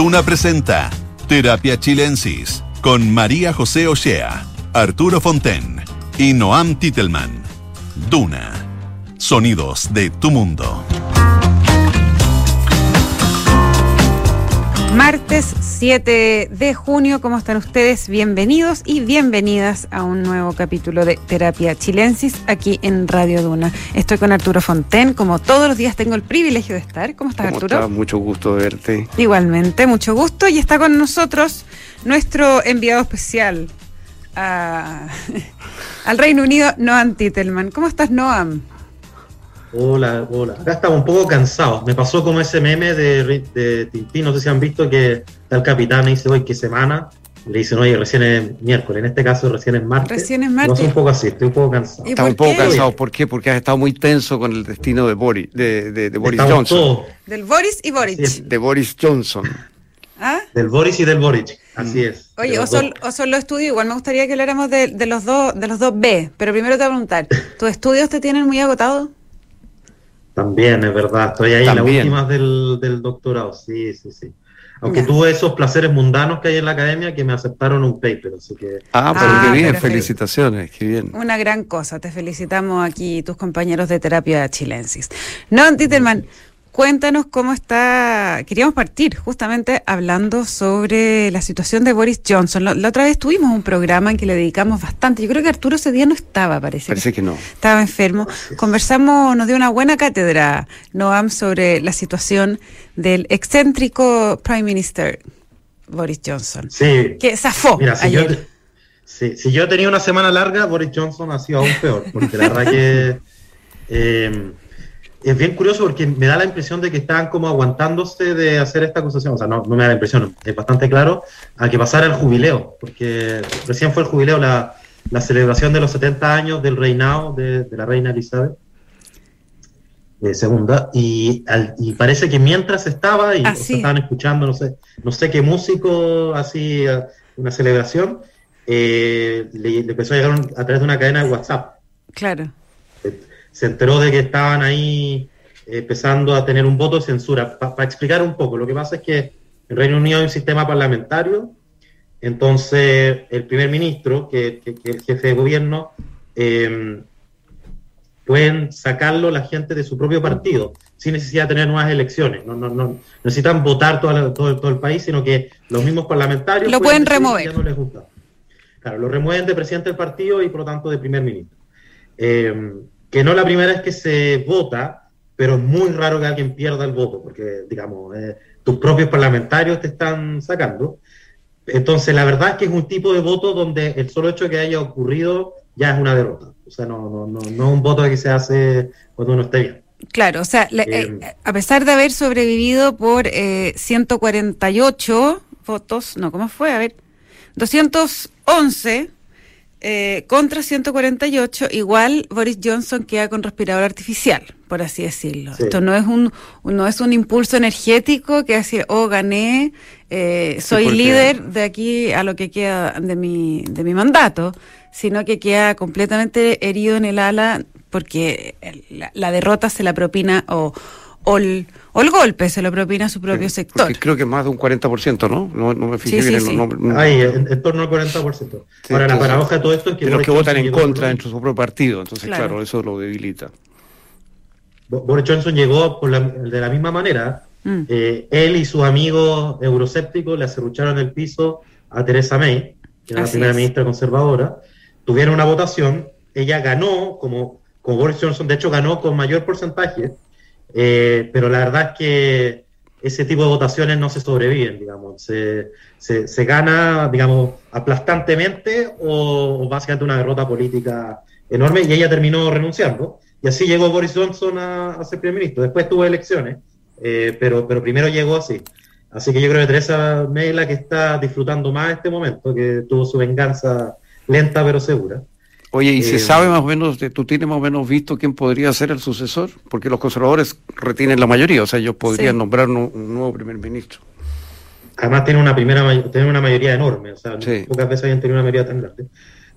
Duna presenta Terapia Chilensis con María José Ochea, Arturo Fonten y Noam Titelman. Duna. Sonidos de tu mundo. Martes 7 de junio, ¿cómo están ustedes? Bienvenidos y bienvenidas a un nuevo capítulo de Terapia Chilensis aquí en Radio Duna. Estoy con Arturo Fonten, como todos los días tengo el privilegio de estar. ¿Cómo estás, ¿Cómo Arturo? Mucho gusto de verte. Igualmente, mucho gusto. Y está con nosotros nuestro enviado especial a- al Reino Unido, Noam Titelman. ¿Cómo estás, Noam? Hola, hola. Acá estaba un poco cansado. Me pasó como ese meme de, de Tintín, no sé si han visto que está el capitán y dice, hoy qué semana. Y le dicen, oye, recién es miércoles. En este caso, recién es martes. Recién es Me martes. pasó un poco así, estoy un poco cansado. ¿Y Estaba por un poco qué? cansado. ¿Por qué? Porque has estado muy tenso con el destino de Boris, de, de- de Boris Estamos Johnson. todos Del Boris y es. De Boris Johnson. ¿Ah? del Boris y del Boric. Así es. Oye, o son, o son los estudios, igual me gustaría que habláramos de, de los dos, de los dos B, pero primero te voy a preguntar, ¿tus estudios te tienen muy agotado? También, es verdad. Estoy ahí en las últimas del, del doctorado. Sí, sí, sí. Aunque tuve esos placeres mundanos que hay en la academia que me aceptaron un paper. Así que Ah, pero Ah, qué bien, pero- felicitaciones, qué bien. Una gran cosa, te felicitamos aquí tus compañeros de terapia chilensis. No, Titelman, cuéntanos cómo está, queríamos partir justamente hablando sobre la situación de Boris Johnson. La, la otra vez tuvimos un programa en que le dedicamos bastante, yo creo que Arturo ese día no estaba, parece. que Parece que no. estaba enfermo. Conversamos, nos dio una buena cátedra, Noam, sobre la situación del excéntrico Prime Minister Boris Johnson, sí. que zafó Mira, si yo, si, si yo tenía una semana larga, Boris Johnson ha sido aún peor, porque la verdad que eh, es bien curioso porque me da la impresión de que estaban como aguantándose de hacer esta acusación, o sea, no, no me da la impresión, es bastante claro, a que pasara el jubileo, porque recién fue el jubileo, la, la celebración de los 70 años del reinado de, de la reina Elizabeth. eh, segunda y, al- y parece que mientras estaba y Ah, o sea, sí. estaban escuchando no sé no sé qué músico así eh, una celebración eh, le, le empezó a llegar un- a través de una cadena de WhatsApp Claro. Se enteró de que estaban ahí eh, empezando a tener un voto de censura. Para explicar un poco, lo que pasa es que en Reino Unido hay un sistema parlamentario, entonces el primer ministro, que, que- que el jefe de gobierno, eh, pueden sacarlo la gente de su propio partido, sin necesidad de tener nuevas elecciones. No, no, no necesitan votar toda la- todo, el- todo el país, sino que los mismos parlamentarios Lo pueden remover. no les gusta. Claro, lo remueven de presidente del partido y por lo tanto de primer ministro. Eh, que no la primera vez que se vota, pero es muy raro que alguien pierda el voto, porque, digamos, eh, tus propios parlamentarios te están sacando. Entonces, la verdad es que es un tipo de voto donde el solo hecho de que haya ocurrido ya es una derrota. O sea, no, no, no, no es un voto que se hace cuando uno esté bien. Claro, o sea, Eh, eh, a pesar de haber sobrevivido por eh, 148 votos, no, ¿cómo fue? A ver, 211 eh, contra 148, igual Boris Johnson queda con respirador artificial, por así decirlo. Sí. Esto no es un no es un impulso energético que hace, oh, gané, eh, soy líder de aquí a lo que queda de mi, de mi mandato, sino que queda completamente herido en el ala porque la derrota se la propina o, o, el, o el golpe se lo propina a su propio sector. Porque creo que más de un 40%, ¿no? No, no me fijé Sí, bien sí, en los sí. nombres. Ahí, en, en torno al 40%. Sí, Ahora, la entonces, paradoja de todo esto es que... de los Boris que votan Johnson en contra dentro de su propio partido. Entonces, Claro. claro, eso lo debilita. Bo- Boris Johnson llegó por la- de la misma manera. Mm. Eh, él y sus amigos euroscépticos le acerrucharon el piso a Theresa May, que era Así la primera es. ministra conservadora. Tuvieron una votación. Ella ganó, como, como Boris Johnson, de hecho ganó con mayor porcentaje. Eh, pero la verdad es que ese tipo de votaciones no se sobreviven, digamos. Se, se, se gana, digamos, aplastantemente o, o básicamente una derrota política enorme y ella terminó renunciando. Y así llegó Boris Johnson a, a ser primer ministro. Después tuvo elecciones, eh, pero, pero primero llegó así. Así que yo creo que Teresa May la que está disfrutando más este momento, que tuvo su venganza lenta pero segura. Oye, ¿y se Eh, sabe más o menos, de- tú tienes más o menos visto quién podría ser el sucesor? Porque los conservadores retienen la mayoría, o sea, ellos podrían Sí. nombrar un, un nuevo primer ministro. Además tiene una primera may- tiene una mayoría enorme, o sea, Sí. pocas veces habían tenido una mayoría tan grande.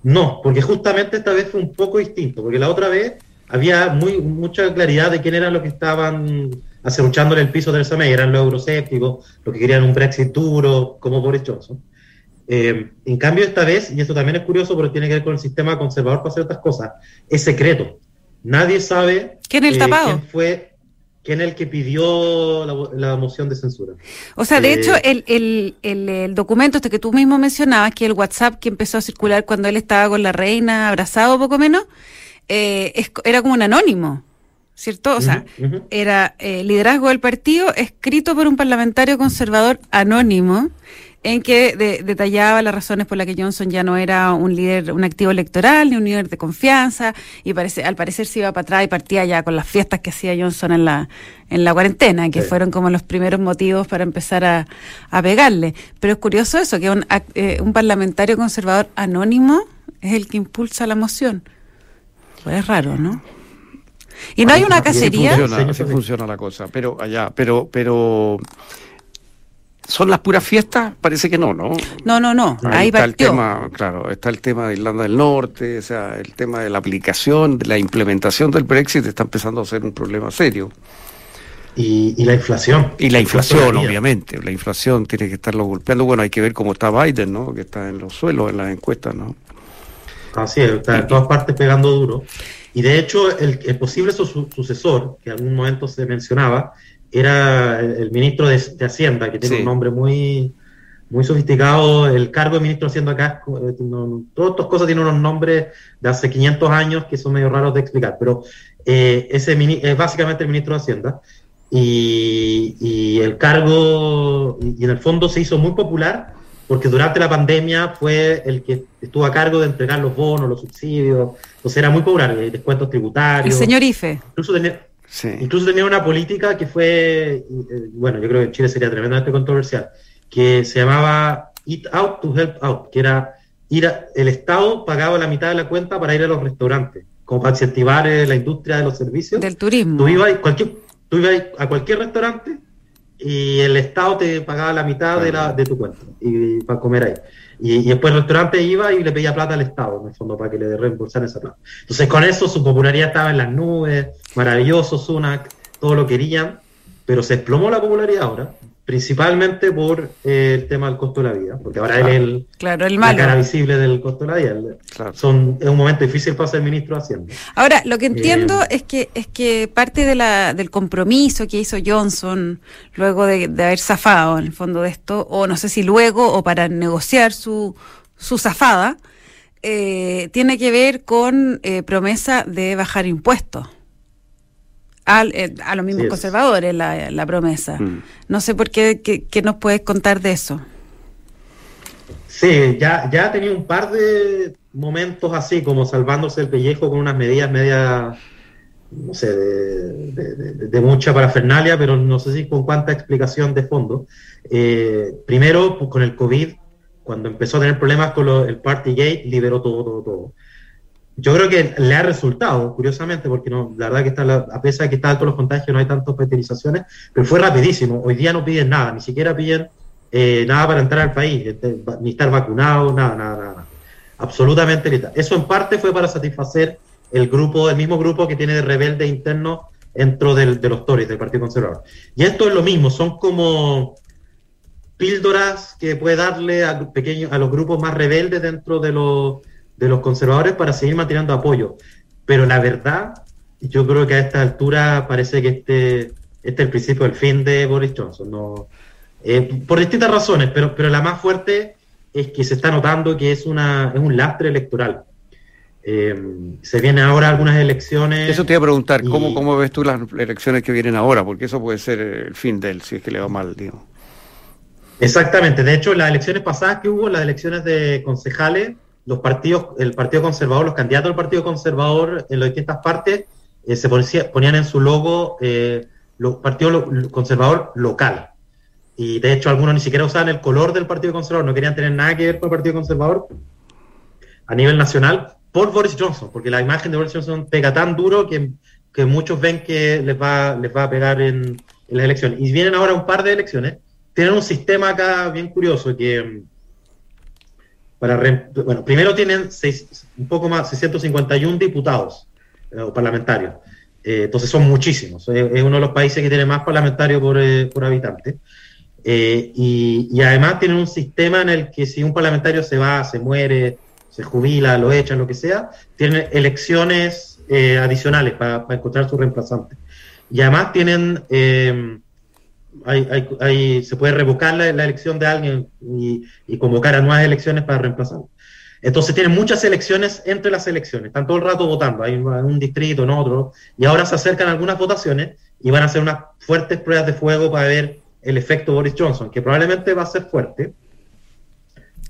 No, porque justamente esta vez fue un poco distinto, porque la otra vez había muy mucha claridad de quién eran los que estaban acerruchándole el piso del May, eran los euroscépticos, los que querían un Brexit duro, como Boris Johnson. Eh, en cambio, esta vez, y esto también es curioso porque tiene que ver con el sistema conservador para hacer otras cosas, es secreto. Nadie sabe ¿Quién, el tapado? quién fue quién el que pidió la, la, moción de censura. O sea, de eh, hecho, el, el, el, el, documento este que tú mismo mencionabas, que el WhatsApp que empezó a circular cuando él estaba con la reina abrazado poco menos, eh, es, era como un anónimo. ¿cierto? O sea, uh -huh. era eh, liderazgo del partido escrito por un parlamentario conservador anónimo en que de, detallaba las razones por las que Johnson ya no era un líder, un activo electoral, ni un líder de confianza, y parece, al parecer se iba para atrás y partía ya con las fiestas que hacía Johnson en la, en la cuarentena, que sí. fueron como los primeros motivos para empezar a, a pegarle. Pero es curioso eso, que un, eh, un parlamentario conservador anónimo es el que impulsa la moción. Pues es raro, ¿no? Y no hay una cacería. Así funciona, así funciona la cosa, pero allá, pero, pero son las puras fiestas, parece que no, ¿no? No, no, no. Ahí, Ahí está partió. el tema, claro, está el tema de Irlanda del Norte, o sea, el tema de la aplicación, de la implementación del Brexit está empezando a ser un problema serio. Y, y la inflación. Y la inflación, obviamente. La inflación tiene que estarlo golpeando. Bueno, hay que ver cómo está Biden, ¿no? Que está en los suelos, en las encuestas, ¿no? Así es, está en todas partes pegando duro. Y de hecho, el, el posible su sucesor, que en algún momento se mencionaba, era el, ministro de, de, Hacienda, que tiene sí. un nombre muy, muy sofisticado. El cargo de ministro de Hacienda acá, eh, no, todas estas cosas tienen unos nombres de hace 500 años que son medio raros de explicar, pero eh, ese es básicamente el ministro de Hacienda. Y, y el cargo, y, y en el fondo se hizo muy popular porque durante la pandemia fue el que estuvo a cargo de entregar los bonos, los subsidios, entonces era muy popular, descuentos tributarios. El señor IFE. Incluso tenía, sí. incluso tenía una política que fue, bueno, yo creo que en Chile sería tremendamente controversial, que se llamaba Eat Out to Help Out, que era ir a, el Estado pagaba la mitad de la cuenta para ir a los restaurantes, como para incentivar eh, la industria de los servicios. Del turismo. Tú ibas, cualquier, tú ibas a cualquier restaurante y el Estado te pagaba la mitad de, la, de tu cuenta y, para comer ahí. Y, y, después el restaurante iba y le pedía plata al Estado, en el fondo, para que le reembolsaran esa plata. Entonces, con eso su popularidad estaba en las nubes, maravilloso, Sunak, todo lo querían, pero se desplomó la popularidad ahora, principalmente por eh, el tema del costo de la vida, porque ahora claro. él es el, claro, el la cara visible del costo de la vida. Claro. Son, es un momento difícil para ser ministro de Hacienda. Ahora, lo que entiendo eh, es que es que parte de la, del compromiso que hizo Johnson luego de, de, haber zafado en el fondo de esto, o no sé si luego o para negociar su, su zafada, eh, tiene que ver con eh, promesa de bajar impuestos. Al, eh, a los mismos conservadores la, la promesa. Mm. No sé por qué, qué, qué, nos puedes contar de eso. Sí, ya, ya ha tenido un par de momentos así, como salvándose el pellejo con unas medidas medias, no sé, de, de, de, de, mucha parafernalia, pero no sé si con cuánta explicación de fondo. Eh, primero, pues, con el COVID, cuando empezó a tener problemas con lo, el Partygate, liberó todo, todo, todo yo creo que le ha resultado, curiosamente, porque no, la verdad que está a pesar de que están altos los contagios, no hay tantas hospitalizaciones, pero fue rapidísimo. Hoy día no piden nada, ni siquiera piden eh, nada para entrar al país, este, ni estar vacunado, nada, nada, nada. Absolutamente. Eso en parte fue para satisfacer el grupo, el mismo grupo que tiene de rebelde interno dentro del, de los Tories, del Partido Conservador. Y esto es lo mismo, son como píldoras que puede darle a, pequeños, a los grupos más rebeldes dentro de los de los conservadores para seguir manteniendo apoyo. Pero la verdad, yo creo que a esta altura parece que este, este es el principio del fin de Boris Johnson. No, eh, por distintas razones, pero, pero la más fuerte es que se está notando que es, una, es un lastre electoral. Eh, se vienen ahora algunas elecciones. Eso te iba a preguntar, y... ¿cómo, ¿cómo ves tú las elecciones que vienen ahora? Porque eso puede ser el fin de él, si es que le va mal, digo. Exactamente, de hecho, las elecciones pasadas que hubo, las elecciones de concejales, los partidos, el Partido Conservador, los candidatos del Partido Conservador en las distintas partes eh, se ponía, ponían en su logo eh, lo, conservador local. Y de hecho algunos ni siquiera usaban el color del Partido Conservador, no querían tener nada que ver con el Partido Conservador a nivel nacional por Boris Johnson, porque la imagen de Boris Johnson pega tan duro que, que muchos ven que les va, les va a pegar en, en las elecciones. Y vienen ahora un par de elecciones. Tienen un sistema acá bien curioso que para bueno, primero tienen seis, un poco más, 651 diputados eh, o parlamentarios. Eh, entonces son muchísimos. Es uno de los países que tiene más parlamentarios por, eh, por habitante. Y, además tienen un sistema en el que si un parlamentario se va, se muere, se jubila, lo echan, lo que sea, tienen elecciones adicionales para, encontrar su reemplazante. Y además tienen, hay, hay, hay, se puede revocar la, elección de alguien y, convocar a nuevas elecciones para reemplazarlo. Entonces tienen muchas elecciones entre las elecciones, están todo el rato votando, hay un distrito, en otro, y ahora se acercan algunas votaciones y van a hacer unas fuertes pruebas de fuego para ver el efecto Boris Johnson, que probablemente va a ser fuerte.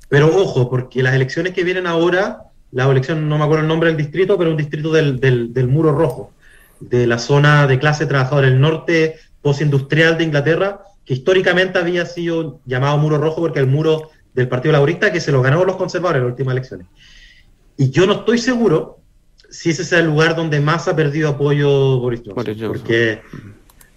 Pero ojo, porque las elecciones que vienen ahora, la elección, no me acuerdo el nombre del distrito, pero un distrito del, del, del muro rojo, de la zona de clase trabajadora, el norte postindustrial de Inglaterra, que históricamente había sido llamado muro rojo porque el muro del Partido Laborista que se lo ganó los conservadores en las últimas elecciones. Y yo no estoy seguro si ese es el lugar donde más ha perdido apoyo Boris Johnson. Porque,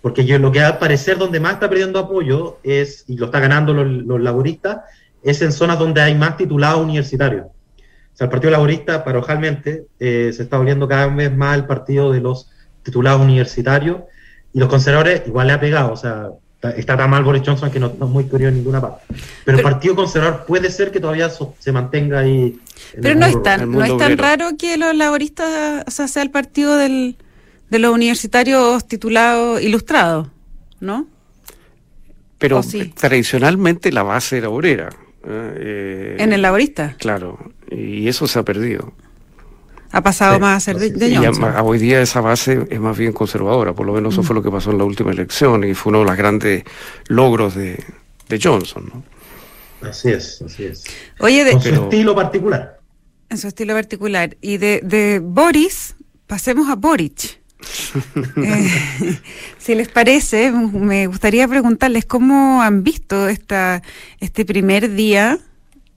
porque yo, lo que va a parecer donde más está perdiendo apoyo es, y lo está ganando los, los laboristas, es en zonas donde hay más titulados universitarios. O sea, el Partido Laborista, parojalmente, eh, se está volviendo cada vez más el partido de los titulados universitarios y los conservadores igual le ha pegado. O sea, Está tan mal Boris Johnson que no, no es muy curioso en ninguna parte. Pero, pero, el Partido Conservador puede ser que todavía so, se mantenga ahí. Pero no es, tan, no es tan raro que los laboristas, o sea, sea el partido del, de los universitarios titulados ilustrados, ¿no? Pero sí? tradicionalmente la base era obrera. Eh, ¿En el laborista? Claro, y eso se ha perdido ha pasado sí, más a ser de, de Johnson. Hoy día esa base es más bien conservadora, por lo menos eso mm. fue lo que pasó en la última elección y fue uno de los grandes logros de, de Johnson. ¿no? Así es, así es. Oye, de, Con su pero, estilo particular. En su estilo particular. Y de, de Boris, pasemos a Boric. eh, si les parece, me gustaría preguntarles cómo han visto esta, este primer día,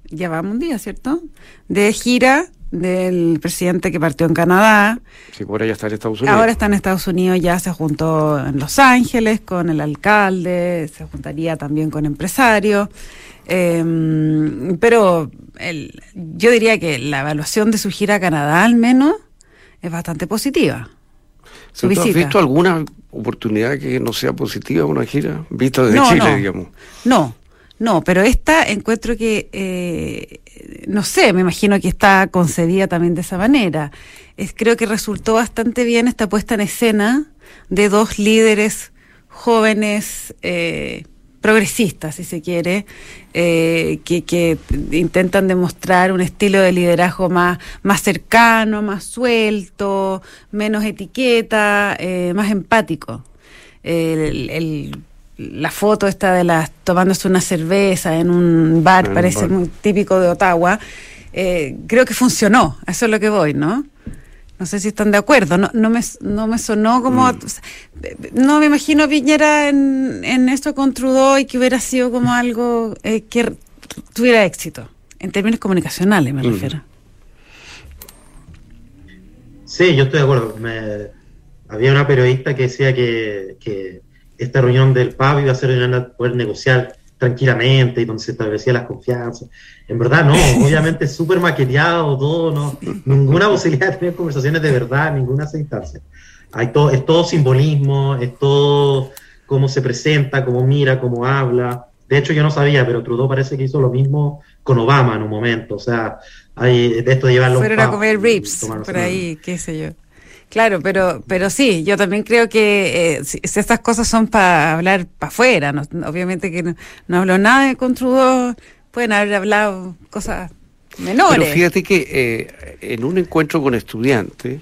ya vamos un día, ¿cierto? De gira del presidente que partió en Canadá. Sí, ahora ya está en Estados Unidos. Ahora está en Estados Unidos, ya se juntó en Los Ángeles con el alcalde, se juntaría también con empresarios. Eh, pero el, yo diría que la evaluación de su gira a Canadá, al menos, es bastante positiva. Su ¿Tú has visto alguna oportunidad que no sea positiva una gira? Vista desde no, Chile, no, digamos. No, no, pero esta encuentro que, eh, no sé, me imagino que está concebida también de esa manera. Creo que resultó bastante bien esta puesta en escena de dos líderes jóvenes, eh, progresistas, si se quiere, eh, que, intentan demostrar un estilo de liderazgo más, más cercano, más suelto, menos etiqueta, más empático. El la foto esta de las tomándose una cerveza en un bar, en parece un bar. muy típico de Ottawa, eh, creo que funcionó, eso es lo que voy, ¿no? No sé si están de acuerdo, no, no, me, no me sonó como... Mm. No me imagino Piñera en, en esto con Trudeau y que hubiera sido como algo eh, que tuviera éxito, en términos comunicacionales me mm. refiero. Sí, yo estoy de acuerdo. Me, había una periodista que decía que, que esta reunión del PAB iba a ser reunión para poder negociar tranquilamente y donde se establecía las confianzas. En verdad, no, obviamente súper maqueteado todo, no, ninguna posibilidad de tener conversaciones de verdad, ninguna instancia. Hay todo, es todo simbolismo, es todo cómo se presenta, cómo mira, cómo habla. De hecho, yo no sabía, pero Trudeau parece que hizo lo mismo con Obama en un momento. O sea, hay de esto de llevarlo. Fueron a comer ribs por ahí, qué sé yo. Claro, pero, pero sí, yo también creo que eh, si, estas cosas son para hablar para afuera, no, obviamente que no, no hablo nada de con Trudeau, pueden haber hablado cosas menores. Pero fíjate que eh, en un encuentro con estudiantes,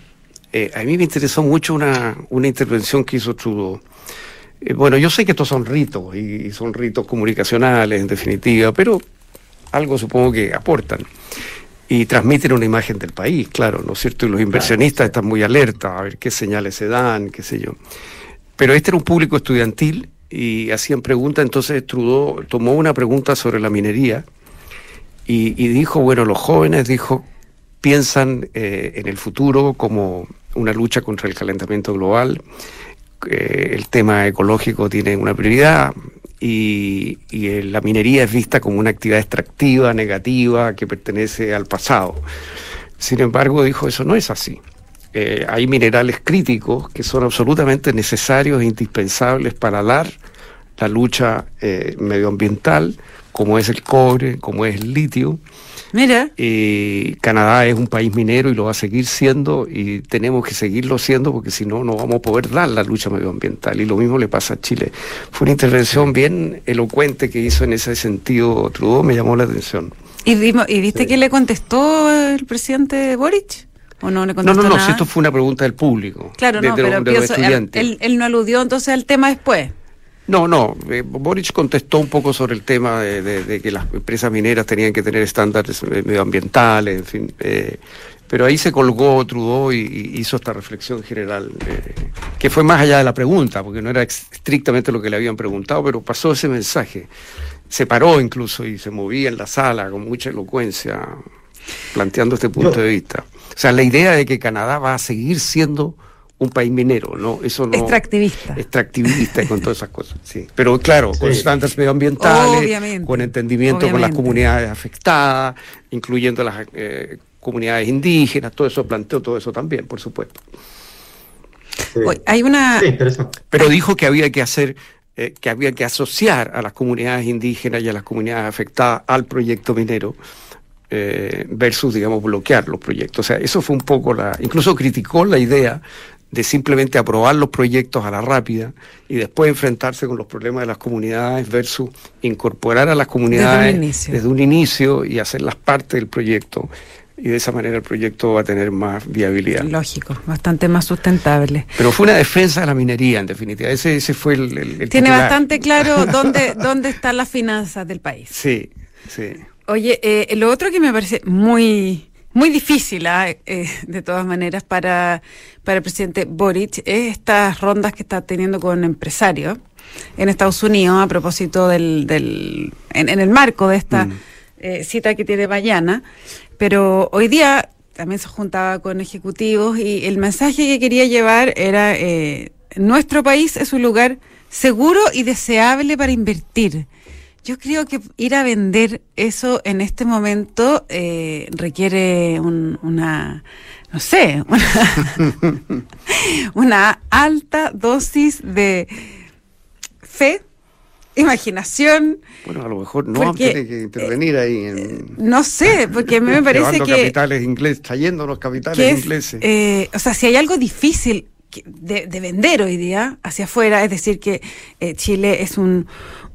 eh, a mí me interesó mucho una, una intervención que hizo Trudeau. Eh, bueno, yo sé que estos son ritos y son ritos comunicacionales, en definitiva, pero algo supongo que aportan y transmiten una imagen del país, claro, ¿no es cierto? Y los inversionistas están muy alertas a ver qué señales se dan, qué sé yo. Pero este era un público estudiantil y hacían preguntas, entonces Trudeau tomó una pregunta sobre la minería y, y dijo, bueno, los jóvenes, dijo, piensan eh, en el futuro como una lucha contra el calentamiento global, eh, el tema ecológico tiene una prioridad, y, y, la minería es vista como una actividad extractiva, negativa, que pertenece al pasado. Sin embargo, dijo, eso no es así. eh, hay minerales críticos que son absolutamente necesarios e indispensables para dar la lucha eh, medioambiental, como es el cobre, como es el litio. Mira. Eh, Canadá es un país minero y lo va a seguir siendo y tenemos que seguirlo siendo porque si no, no vamos a poder dar la lucha medioambiental. Y lo mismo le pasa a Chile. Fue una intervención bien elocuente que hizo en ese sentido Trudeau, me llamó la atención. ¿Y, y viste que le contestó el presidente Boric? ¿O no le contestó No, no, no, si esto fue una pregunta del público. Claro, de, no, de, pero de pienso, él, él no aludió entonces al tema después. No, no, eh, Boric contestó un poco sobre el tema de, de, de, que las empresas mineras tenían que tener estándares medioambientales, en fin. Eh, pero ahí se colgó Trudeau y, y hizo esta reflexión general, eh, que fue más allá de la pregunta, porque no era estrictamente lo que le habían preguntado, pero pasó ese mensaje. Se paró incluso y se movía en la sala con mucha elocuencia, planteando este punto Yo- de vista. O sea, la idea de que Canadá va a seguir siendo un país minero, ¿no? Eso no Extractivista. extractivista y con todas esas cosas, sí. Pero claro, con Sí. estándares medioambientales, Obviamente, con entendimiento con las comunidades afectadas, incluyendo las eh, comunidades indígenas, todo eso planteó todo eso también, por supuesto. Sí. Hay una... Sí, interesante. Pero dijo que había que hacer, eh, que había que asociar a las comunidades indígenas y a las comunidades afectadas al proyecto minero. eh, versus, digamos, bloquear los proyectos. O sea, eso fue un poco la... Incluso criticó la idea de simplemente aprobar los proyectos a la rápida y después enfrentarse con los problemas de las comunidades versus incorporar a las comunidades inicio. desde un inicio y hacerlas parte del proyecto. Y de esa manera el proyecto va a tener más viabilidad. Lógico, bastante más sustentable. Pero fue una defensa de la minería, en definitiva. Ese, ese fue el, el- el Tiene titular. bastante claro dónde, dónde están las finanzas del país. Sí, sí. Oye, eh, lo otro que me parece muy, muy difícil, ah, eh, de todas maneras, para, para el presidente Boric, es estas rondas que está teniendo con empresarios en Estados Unidos a propósito del, del en, en el marco de esta Mm. eh, cita que tiene mañana. Pero hoy día también se juntaba con ejecutivos y el mensaje que quería llevar era, eh, nuestro país es un lugar seguro y deseable para invertir. Yo creo que ir a vender eso en este momento eh, requiere un- una, no sé, una, una alta dosis de fe, imaginación, Bueno, a lo mejor no Porque, tiene que intervenir ahí en... no sé, porque a mí me parece que... capitales ingleses, trayendo los capitales es, ingleses. eh, o sea, si hay algo difícil de, de vender hoy día hacia afuera, es decir, que eh, Chile es un,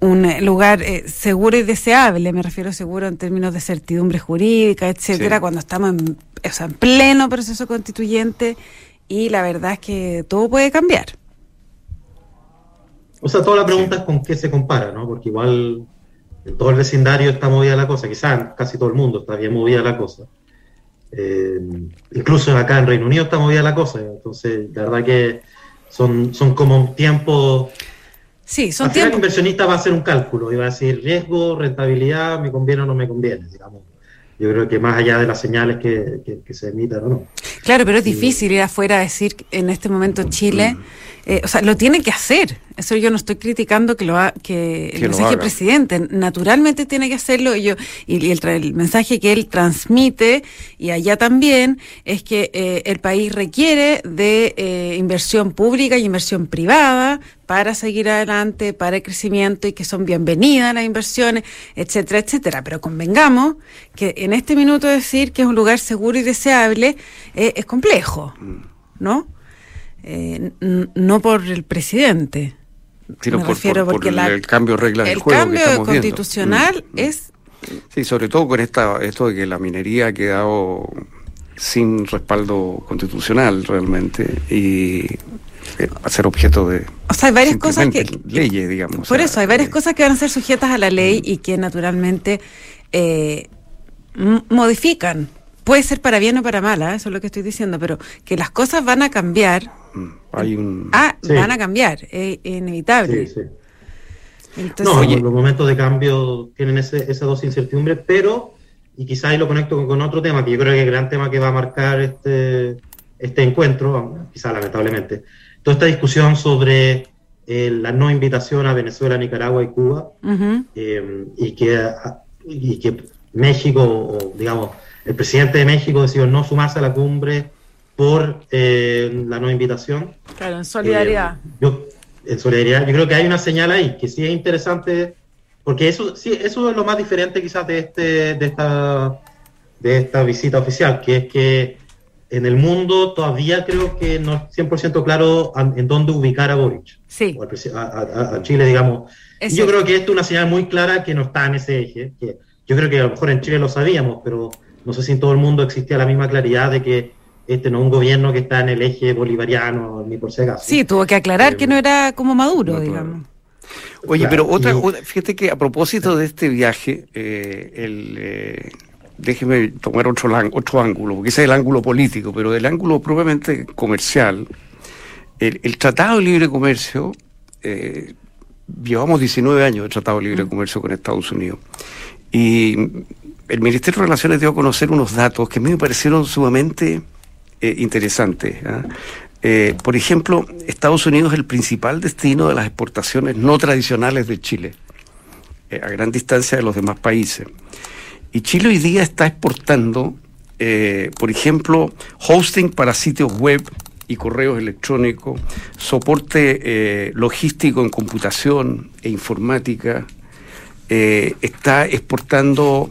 un eh, lugar eh, seguro y deseable, me refiero seguro en términos de certidumbre jurídica, etcétera, Sí. cuando estamos en, o sea, en pleno proceso constituyente y la verdad es que todo puede cambiar. O sea, toda la pregunta es con qué se compara, ¿no? Porque igual en todo el vecindario está movida la cosa, quizás casi todo el mundo está bien movida la cosa. Eh, incluso acá en Reino Unido está movida la cosa, entonces la verdad que son, son como tiempos... Sí, son Al final el inversionista va a hacer un cálculo y va a decir riesgo, rentabilidad, me conviene o no me conviene, digamos. Yo creo que más allá de las señales que, que- que se emitan o no. Claro, pero es difícil ir afuera a decir en este momento Chile, eh, o sea, lo tiene que hacer. Eso yo no estoy criticando que lo ha, que el Que mensaje del presidente naturalmente tiene que hacerlo y yo y, y el, el mensaje que él transmite y allá también es que eh, el país requiere de eh, inversión pública y inversión privada para seguir adelante, para el crecimiento y que son bienvenidas las inversiones, etcétera, etcétera. Pero convengamos que en este minuto decir que es un lugar seguro y deseable eh, es complejo, ¿no? Eh, no por el presidente. Sino me por, refiero por- por porque el, la- el cambio de reglas del El juego que cambio estamos constitucional Mm, mm. es Sí, sobre todo con esta, esto de que la minería ha quedado sin respaldo constitucional realmente y eh, a ser objeto de O sea, hay varias cosas que... leyes, digamos. o Por sea, eso, hay varias eh, cosas que van a ser sujetas a la ley y que naturalmente eh, modifican. Puede ser para bien o para mal, ¿ah? eso es lo que estoy diciendo, pero que las cosas van a cambiar. Mm, Hay un... Ah, Sí. van a cambiar, es inevitable. Sí, sí. Entonces, No, Oye. los momentos de cambio tienen ese, esa dosis de incertidumbre, pero, y quizás ahí lo conecto con, con otro tema, que yo creo que es el gran tema que va a marcar este, este encuentro, quizás lamentablemente, toda esta discusión sobre eh, la no invitación a Venezuela, Nicaragua y Cuba, eh, y, que, y que México, o digamos, el presidente de México decidió no sumarse a la cumbre por eh, la no invitación. Claro, en solidaridad. Eh, yo, en solidaridad, yo creo que hay una señal ahí que sí es interesante, porque eso sí, eso es lo más diferente quizás de este, de esta, de esta visita oficial, que es que en el mundo todavía creo que no es 100% claro en dónde ubicar a Boric. Sí. a, Chile, digamos. yo creo que esto es una señal muy clara que no está en ese eje. Que yo creo que a lo mejor en Chile lo sabíamos, pero no sé si en todo el mundo existía la misma claridad de que este no es un gobierno que está en el eje bolivariano, ni por si acaso. Sí, tuvo que aclarar que no era como Maduro, digamos. Oye, pero otra, fíjate que a propósito de este viaje, eh, el, eh, déjeme tomar otro, otro ángulo, porque ese es el ángulo político, pero del ángulo propiamente comercial, el, Tratado de Libre Comercio, eh, llevamos 19 años de Tratado de Libre Comercio con Estados Unidos, y el Ministerio de Relaciones dio a conocer unos datos que a mí me parecieron sumamente eh, interesantes. ¿ah? Eh, por ejemplo, Estados Unidos es el principal destino de las exportaciones no tradicionales de Chile, a gran distancia de los demás países. Y Chile hoy día está exportando, eh, por ejemplo, hosting para sitios web y correos electrónicos, soporte eh, logístico en computación e informática, eh, está exportando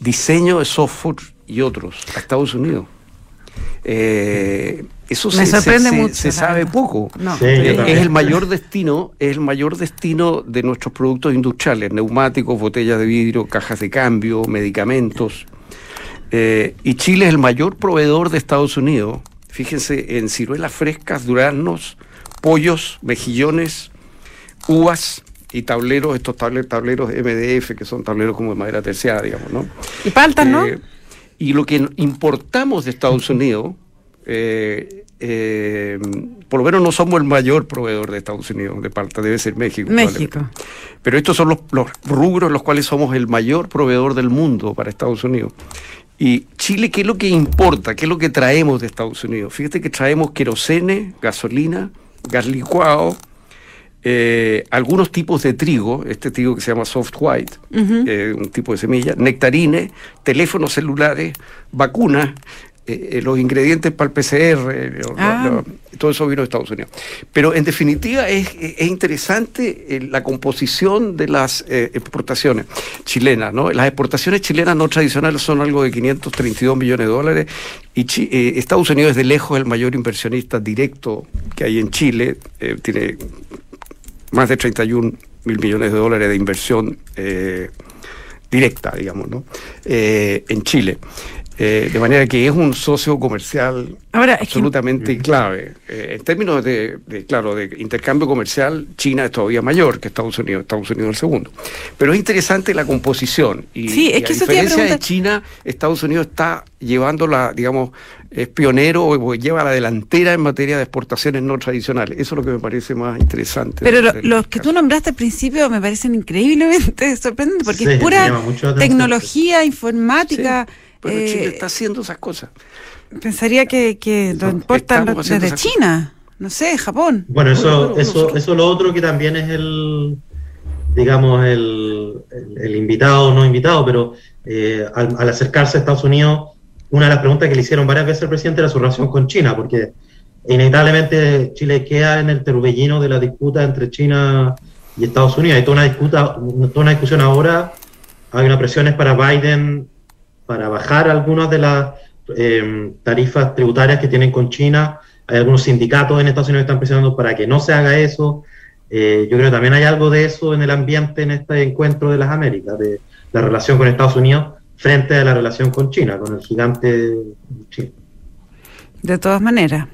diseño de software y otros a Estados Unidos. Eso Me se, sorprende mucho, se sabe poco. es el mayor destino, es el mayor destino de nuestros productos industriales, neumáticos, botellas de vidrio, cajas de cambio, medicamentos. Eh, y Chile es el mayor proveedor de Estados Unidos. Fíjense en ciruelas frescas, duraznos, pollos, mejillones, uvas y tableros, estos tableros, tableros MDF, que son tableros como de madera terciada, digamos, ¿no? Y paltas, ¿no? Y lo que importamos de Estados Unidos eh, eh, por lo menos no somos el mayor proveedor de Estados Unidos de palta, debe ser México. México. Pero estos son los, rubros en los cuales somos el mayor proveedor del mundo para Estados Unidos. Y Chile, ¿qué es lo que importa? ¿Qué es lo que traemos de Estados Unidos? Fíjate que traemos querosene, gasolina, gas licuado, eh, algunos tipos de trigo, este trigo que se llama soft white, un tipo de semilla, nectarines, teléfonos celulares, vacunas, eh, eh, los ingredientes para el PCR, ah. todo eso vino de Estados Unidos. Pero en definitiva es, interesante eh, la composición de las exportaciones chilenas. ¿no? Las exportaciones chilenas no tradicionales son algo de 532 millones de dólares y Estados Unidos es de lejos el mayor inversionista directo que hay en Chile, tiene más de 31 mil millones de dólares de inversión directa, digamos, ¿no? en Chile. Eh, de manera que es un socio comercial absolutamente clave. Eh, en términos de, claro, de intercambio comercial, China es todavía mayor que Estados Unidos, Estados Unidos es el segundo. Pero es interesante la composición. Y, sí, es que a diferencia de China, Estados Unidos está llevando la, digamos, es pionero o lleva la delantera en materia de exportaciones no tradicionales. Eso es lo que me parece más interesante. Pero los que tú nombraste al principio me parecen increíblemente sorprendentes porque es pura tecnología, informática. Pero Chile eh, está haciendo esas cosas. Pensaría que, que lo importan desde China, no sé, Japón. Bueno, eso, eso, eso lo otro que también es el, digamos, el, el, invitado o no invitado, pero eh, al, acercarse a Estados Unidos, una de las preguntas que le hicieron varias veces al presidente era su relación con China, porque inevitablemente Chile queda en el terbellino de la disputa entre China y Estados Unidos. Hay toda una, disputa, toda una discusión ahora, hay una presiones para Biden para bajar algunas de las em, tarifas tributarias que tienen con China. Hay algunos sindicatos en Estados Unidos que están presionando para que no se haga eso. Eh, yo creo que también hay algo de eso en el ambiente en este encuentro de las Américas, de la relación con Estados Unidos frente a la relación con China, con el gigante chino. De todas maneras.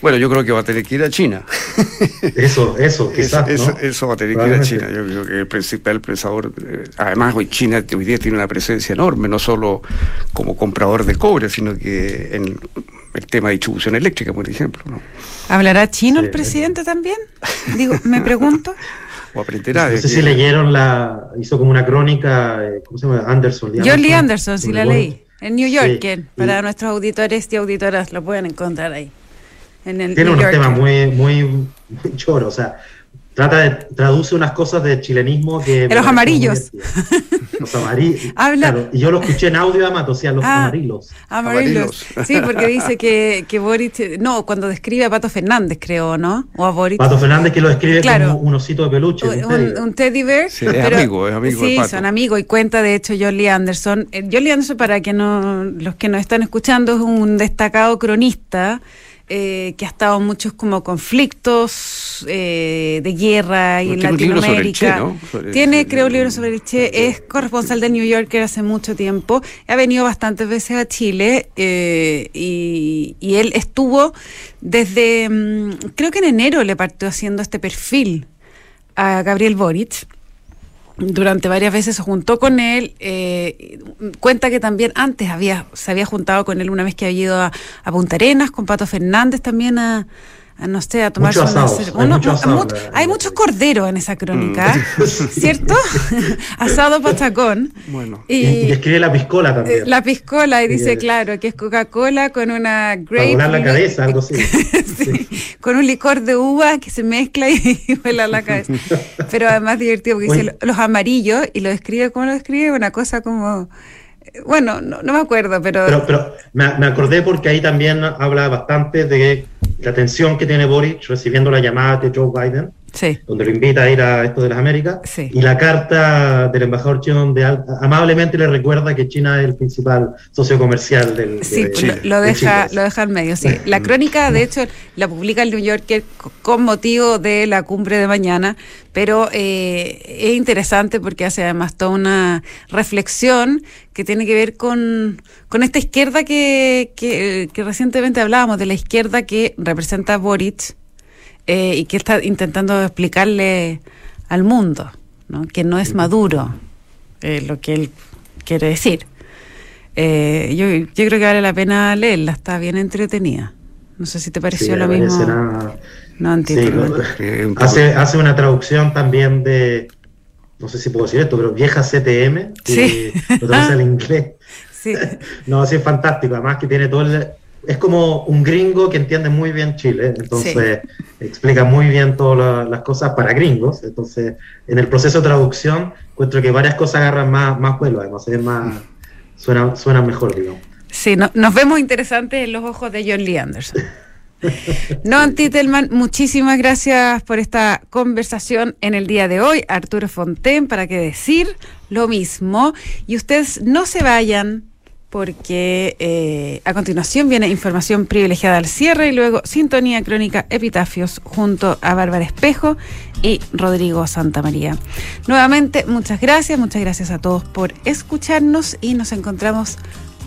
Bueno, yo creo que va a tener que ir a China. Eso, eso, quizás. Eso, va a tener que ir a China. Yo creo que el principal pensador, eh, además hoy China hoy día tiene una presencia enorme, no solo como comprador de cobre, sino que en el tema de distribución eléctrica, por ejemplo. ¿Hablará chino el presidente también? Digo, me pregunto. o aprenderá. No sé si leyeron la, hizo como una crónica, eh, ¿cómo se llama? Anderson. John Lee Anderson, sí la leí. En New York, para nuestros auditores y auditoras lo pueden encontrar ahí tiene unos temas muy, muy, muy choros. O sea, trata de traduce unas cosas de chilenismo que los amarillos. los amarillos Habla... y yo lo escuché en audio además o sea los ah, amarillos. amarillos. Sí porque dice que, que Boric no cuando describe a Pato Fernández creo no o a Boric. Pato Fernández que lo describe como un osito de peluche un, teddy. bear sí, es amigo es amigo sí son amigos y cuenta de hecho Lee Anderson. Eh, Lee Anderson para que no los que nos están escuchando es un destacado cronista eh, que ha estado muchos como conflictos eh, de guerra y en Latinoamérica. Tiene, creo, un libro sobre el Che, es corresponsal de New Yorker hace mucho tiempo, ha venido bastantes veces a Chile eh, y, y, él estuvo desde, mm, creo que en enero le partió haciendo este perfil a Gabriel Boric durante varias veces se juntó con él. Eh, cuenta que también antes había se había juntado con él una vez que había ido a, a Punta Arenas, con Pato Fernández también a, no sé, a tomarse una hay, muchos corderos en esa crónica, mm. ¿cierto? Asado patacón. Bueno. Y, escribe la piscola también. La piscola, y dice, claro, que es Coca-Cola con una grape. Para la cabeza, algo así. con un licor de uva que se mezcla y vuela la cabeza. Pero además divertido porque dice los amarillos y lo describe, ¿cómo lo describe? Una cosa como bueno, no, me acuerdo, pero... Pero, me, me, acordé porque ahí también habla bastante de la tensión que tiene Boric recibiendo la llamada de Joe Biden, donde lo invita a ir a esto de las Américas, y la carta del embajador chino donde amablemente le recuerda que China es el principal socio comercial del Sí, de, lo, deja, lo deja al medio, sí. La crónica, de hecho, la publica el New Yorker con motivo de la cumbre de mañana, pero eh, es interesante porque hace además toda una reflexión que tiene que ver con, con esta izquierda que, que, que recientemente hablábamos, de la izquierda que representa Boric eh, y que está intentando explicarle al mundo, ¿no? que no es maduro eh, lo que él quiere decir. Eh, yo, yo creo que vale la pena leerla, está bien entretenida. No sé si te pareció lo mismo. No, hace, hace una traducción también de, no sé si puedo decir esto, pero vieja CTM, que lo traduce al inglés. Sí. no, sí es fantástico, además que tiene todo el, es como un gringo que entiende muy bien Chile, entonces explica muy bien todas las cosas para gringos, entonces en el proceso de traducción encuentro que varias cosas agarran más, más vuelo, además es más, suena, suena mejor, digamos. Sí, nos vemos interesantes en los ojos de John Lee Anderson. No, Titelman, muchísimas gracias por esta conversación en el día de hoy. Arturo Fonten, para qué decir lo mismo. Y ustedes no se vayan, porque eh, a continuación viene información privilegiada al cierre y luego sintonía crónica epitafios junto a Bárbara Espejo y Rodrigo Santamaría. Nuevamente, muchas gracias, muchas gracias a todos por escucharnos y nos encontramos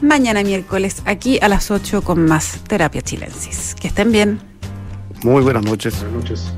mañana miércoles aquí a las 8 con más Terapia Chilensis. Que estén bien. Muy buenas noches. Buenas noches.